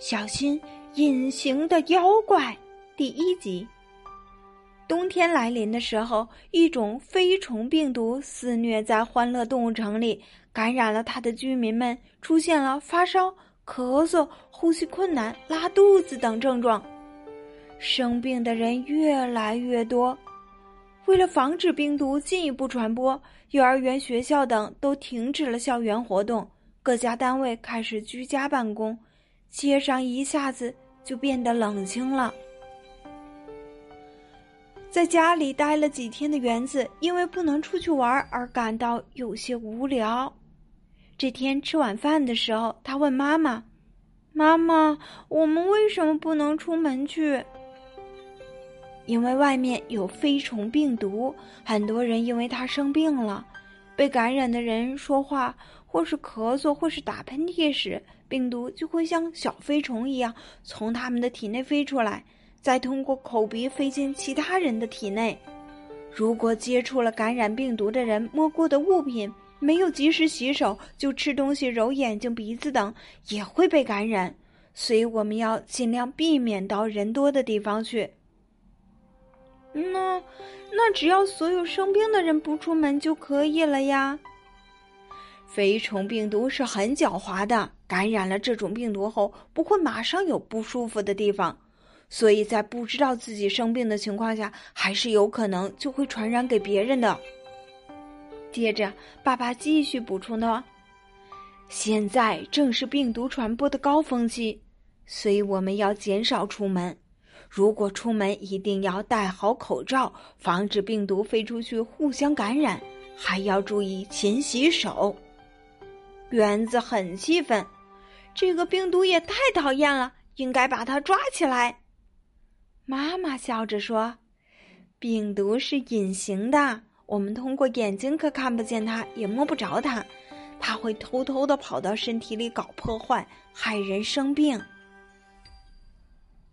小心隐形的妖怪。第一集。冬天来临的时候，一种飞虫病毒肆虐在欢乐动物城里，感染了它的居民们，出现了发烧、咳嗽、呼吸困难、拉肚子等症状，生病的人越来越多。为了防止病毒进一步传播，幼儿园、学校等都停止了校园活动，各家单位开始居家办公，街上一下子就变得冷清了。在家里待了几天的园子，因为不能出去玩而感到有些无聊。这天吃晚饭的时候，他问妈妈：“妈妈，我们为什么不能出门去？”因为外面有飞虫病毒，很多人因为他生病了。被感染的人说话或是咳嗽或是打喷嚏时，病毒就会像小飞虫一样从他们的体内飞出来。再通过口鼻飞进其他人的体内，如果接触了感染病毒的人摸过的物品，没有及时洗手就吃东西、揉眼睛、鼻子等，也会被感染。所以我们要尽量避免到人多的地方去。那那只要所有生病的人不出门就可以了呀。飞虫病毒是很狡猾的，感染了这种病毒后，不会马上有不舒服的地方。所以在不知道自己生病的情况下，还是有可能就会传染给别人的。接着，爸爸继续补充道：“现在正是病毒传播的高峰期，所以我们要减少出门。如果出门，一定要戴好口罩，防止病毒飞出去互相感染。还要注意勤洗手。”园子很气愤，这个病毒也太讨厌了，应该把它抓起来。妈妈笑着说：“病毒是隐形的，我们通过眼睛可看不见它，也摸不着它。它会偷偷的跑到身体里搞破坏，害人生病。”